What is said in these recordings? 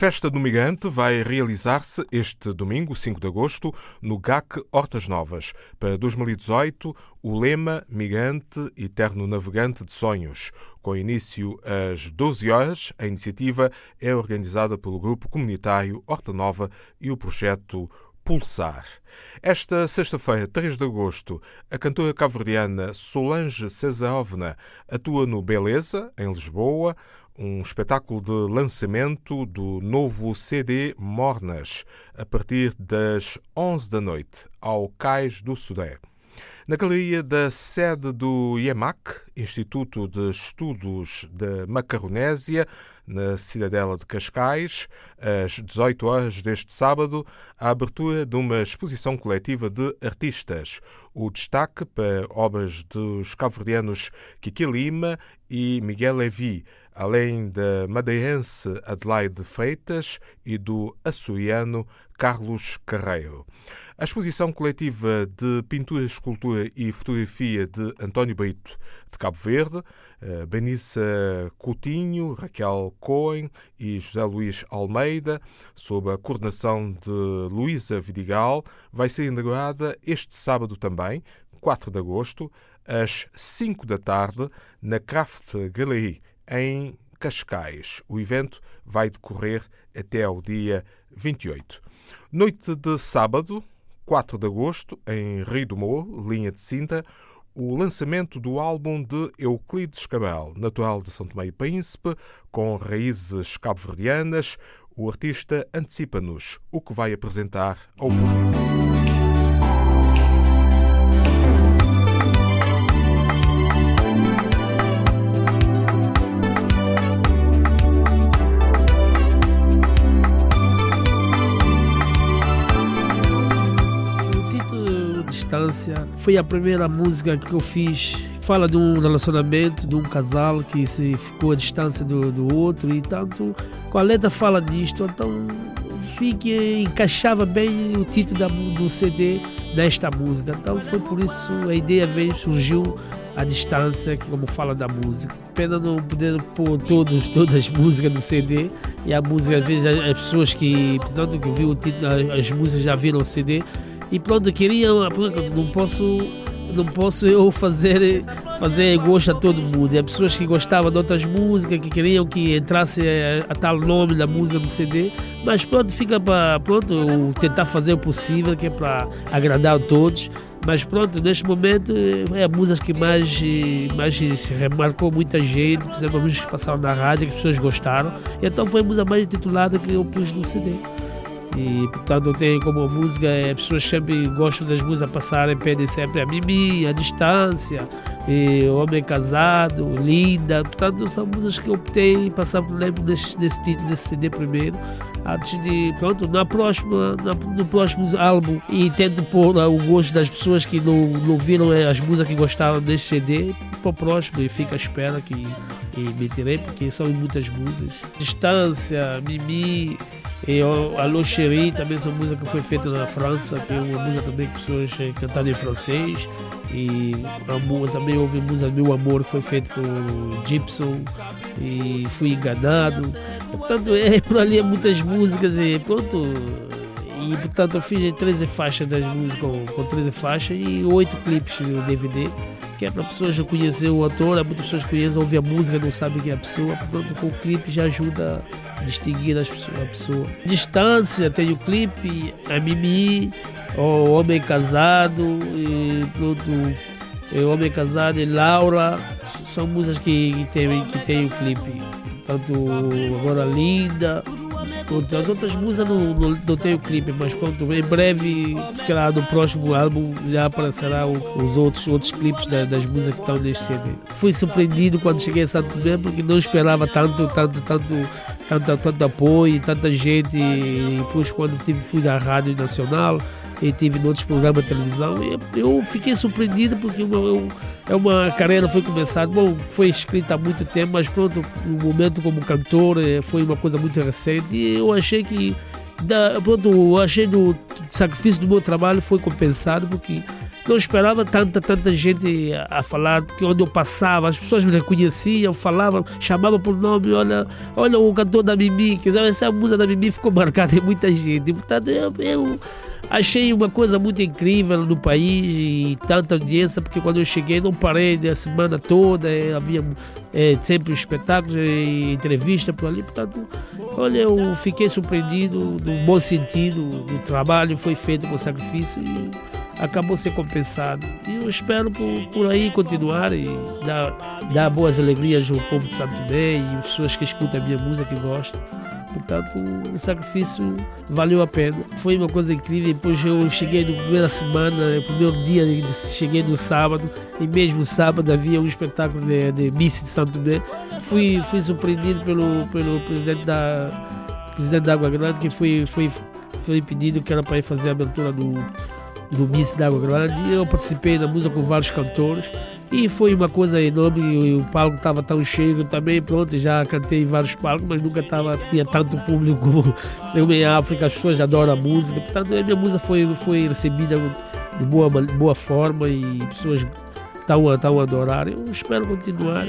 Festa do Migrante vai realizar-se este domingo, 5 de agosto, no GAC Hortas Novas. Para 2018, o lema Migrante Eterno Navegante de Sonhos. Com início às 12 horas, a iniciativa é organizada pelo Grupo Comunitário Horta Nova e o projeto Pulsar. Esta sexta-feira, 3 de agosto, a cantora cabo-verdiana Solange Cesarovna atua no Beleza, em Lisboa, um espetáculo de lançamento do novo CD Mornas, a partir das 11 da noite, ao Cais do Sudé. Na galeria da sede do IEMAC, Instituto de Estudos da Macaronésia, na cidadela de Cascais, às 18 horas deste sábado, a abertura de uma exposição coletiva de artistas. O destaque para obras dos cabo-verdianos Kiki Lima e Miguel Levi, além da madeirense Adelaide Freitas e do açoriano Carlos Carreiro. A exposição coletiva de pintura, escultura e fotografia de António Brito, de Cabo Verde, eh, Benissa Coutinho, Raquel Cohen e José Luís Almeida, sob a coordenação de Luísa Vidigal, vai ser inaugurada este sábado também, 4 de agosto, às 5 da tarde, na Craft Gallery, em Cascais. O evento vai decorrer até ao dia 28. Noite de sábado, 4 de agosto, em Rio do Morro, linha de Cinta, o lançamento do álbum de Euclides Cabral, natural de São Tomé e Príncipe, com raízes cabo-verdianas. O artista antecipa-nos o que vai apresentar ao público. Distância. Foi a primeira música que eu fiz. Fala de um relacionamento, de um casal que se ficou à distância do, do outro e tanto. Com a letra fala disto, então fique encaixava bem o título da, do CD nesta música. Então foi por isso a ideia veio, surgiu a distância, que como fala da música. Pena não poder pôr todos, todas as músicas do CD e a música, às vezes, as pessoas que, tanto que viu o título, as músicas já viram o CD e pronto, queria, não posso, não posso eu fazer, fazer gosto a todo mundo. E as pessoas que gostavam de outras músicas, que queriam que entrasse a, a tal nome da música do CD, mas pronto, fica para pronto, tentar fazer o possível, que é para agradar a todos. Mas pronto, neste momento é a música que mais, mais se remarcou muita gente, fizemos músicas que passaram na rádio, que as pessoas gostaram. Então foi a música mais titulada que eu pus no CD. E portanto tem como música, as pessoas sempre gostam das músicas passarem, pedem sempre a Mimi, a distância, e Homem Casado, Linda. Portanto, são músicas que eu optei passar por lembro desse, título, desse CD primeiro. Antes de, pronto, na próxima, na, no próximo álbum e tento pôr o gosto das pessoas que não, não viram as músicas que gostavam desse CD para o próximo e fica à espera que e me tirei porque são muitas músicas. Distância, Mimi, e Alô Chéri também são música que foi feita na França, que é uma música também que pessoas eh, cantaram em francês. E amor, também houve música Meu Amor que foi feita com Gibson e Fui Enganado. Portanto, é, por ali é muitas músicas e pronto. E portanto eu fiz 13 faixas das músicas com 13 faixas e 8 clipes no DVD que é para pessoas já conhecer o autor, muitas pessoas conhecem, ouvem a música, não sabem quem é a pessoa, portanto com o clipe já ajuda a distinguir as pessoas, a pessoa. Distância, tem o clipe, a Mimi, o Homem Casado, e pronto, o Homem Casado e Laura, são músicas que, que, tem, que tem o clipe. Tanto agora Linda, Pronto, as outras músicas não, não, não tem o clipe, mas pronto, em breve, se calhar no próximo álbum já aparecerá o, os outros, outros clipes da, das músicas que estão neste CD. Fui surpreendido quando cheguei a Santo Tomé porque não esperava tanto, tanto, tanto, tanto, tanto apoio, tanta gente. E depois quando tive, fui à Rádio Nacional e tive em outros programas de televisão. eu fiquei surpreendido porque eu, é uma carreira foi começada, bom, foi escrita há muito tempo, mas pronto, o momento como cantor eh, foi uma coisa muito recente e eu achei que da, pronto, eu achei do sacrifício do meu trabalho foi compensado porque não esperava tanta, tanta gente a, falar, porque onde eu passava, as pessoas me reconheciam, falavam, chamavam por nome, olha, olha o cantor da Mimi, que essa música da Mimi ficou marcada em muita gente. Portanto, eu, eu achei uma coisa muito incrível no país e tanta audiência, porque quando eu cheguei não parei a semana toda, eh, havia é, sempre espetáculos e entrevistas por ali, portanto, olha, eu fiquei surpreendido no bom sentido, o trabalho foi feito com sacrifício e acabou ser compensado. E eu espero por, por aí continuar e dar, dar boas alegrias ao povo de Santo Tomé e as pessoas que escutam a minha música, que gostam. Portanto, o sacrifício valeu a pena. Foi uma coisa incrível. Depois eu cheguei na primeira semana, no primeiro dia, cheguei no sábado, e mesmo sábado havia um espetáculo de, de Miss de Santo Tomé. Fui, fui surpreendido pelo, pelo presidente da, presidente da Água Grande, que foi, foi, foi pedido que era para ir fazer a abertura do, do Miss da Água Grande. E eu participei da música com vários cantores. E foi uma coisa enorme, o palco estava tão cheio também, pronto, já cantei em vários palcos, mas nunca tava, tinha tanto público como em África, as pessoas adoram a música, portanto a minha música foi, foi recebida de boa, boa forma e pessoas estão a adorar. Eu espero continuar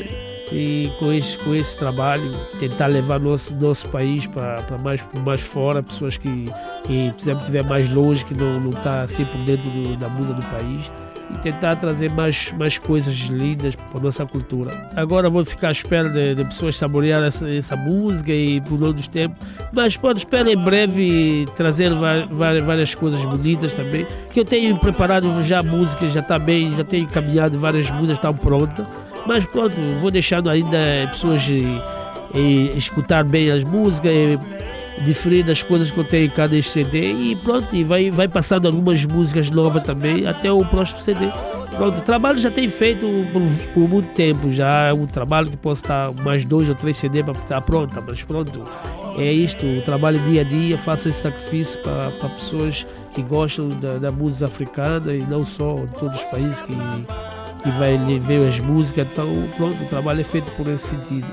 e com esse, com esse trabalho tentar levar nosso, nosso país para mais, mais fora, pessoas que, que por exemplo, estiver mais longe, que não está assim por dentro do, da música do país e tentar trazer mais, mais coisas lindas para a nossa cultura. Agora vou ficar à espera de, de pessoas saborear essa, essa, música e por longos tempos, mas pode esperar em breve trazer várias, várias coisas bonitas também, que eu tenho preparado já música, já está bem, já tenho encaminhado várias músicas, estão prontas, mas pronto, vou deixando ainda pessoas e, escutar bem as músicas, e, diferir das coisas que eu tenho em cada CD e pronto, e vai, vai passando algumas músicas novas também até o próximo CD. Pronto, o trabalho já tem feito por, por muito tempo, já. É um trabalho que posso estar mais dois ou três CD para estar pronta, mas pronto, é isto, o trabalho dia a dia, faço esse sacrifício para, para pessoas que gostam da, da, música africana e não só de todos os países que, que vai ver as músicas, então pronto, o trabalho é feito por esse sentido.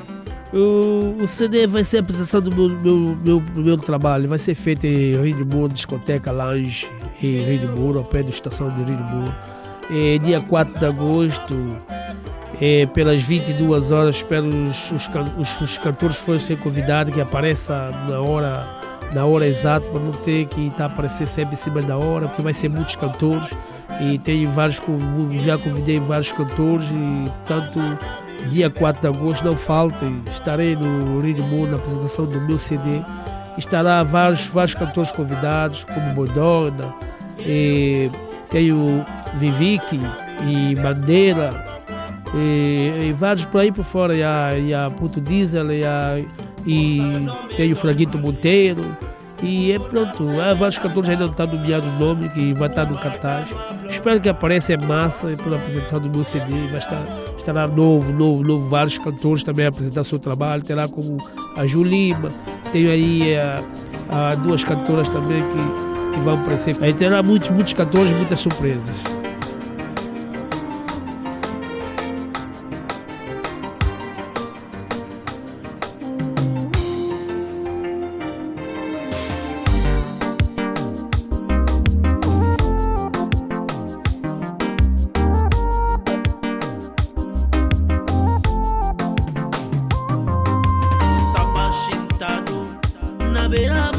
O, o CD vai ser a apresentação do meu, meu, meu, meu trabalho. Vai ser feito em Rio de Moura, discoteca Lounge, em Rio de Moura, ao pé da estação de Rio de Moura. É, dia 4 de agosto, é, pelas 22 horas, espero os, os, os, os cantores ser convidados, que apareça na hora, na hora exata, para não ter que estar tá sempre em cima da hora, porque vai ser muitos cantores. E tenho vários, já convidei vários cantores e, portanto, dia 4 de agosto, não faltem, estarei no Rio na apresentação do meu CD. Estará vários, vários cantores convidados, como Bodona, e tenho Vivique e Bandeira, e, e, vários por aí por fora, e a, e a Puto Diesel, e, a, e tenho Franguito Monteiro, e é pronto, há vários cantores ainda não estão nomeados o nome, que vai estar no cartaz. Espero que apareça em massa pela apresentação do meu CD. Vai estar, estará novo, novo, novo. Vários cantores também a apresentar seu trabalho. Terá como a Julima, tenho aí a, a duas cantoras também que, que vão aparecer. Aí terá muitos, muitos cantores, muitas surpresas. saberá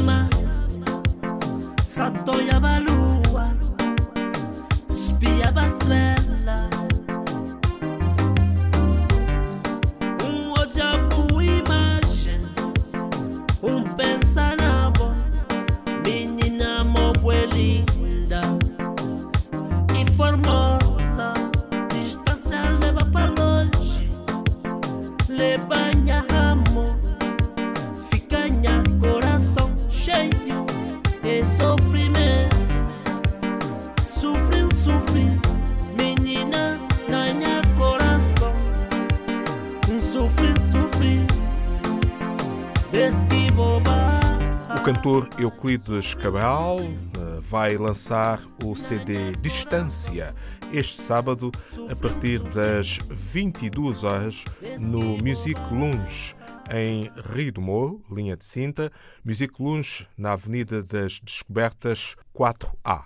cantor Euclides Cabral eh, vai lançar o CD Distância este sábado a partir das 22 horas no Music Lounge em Rio do Moro, linha de cinta, Music Lounge na Avenida das Descobertas 4A.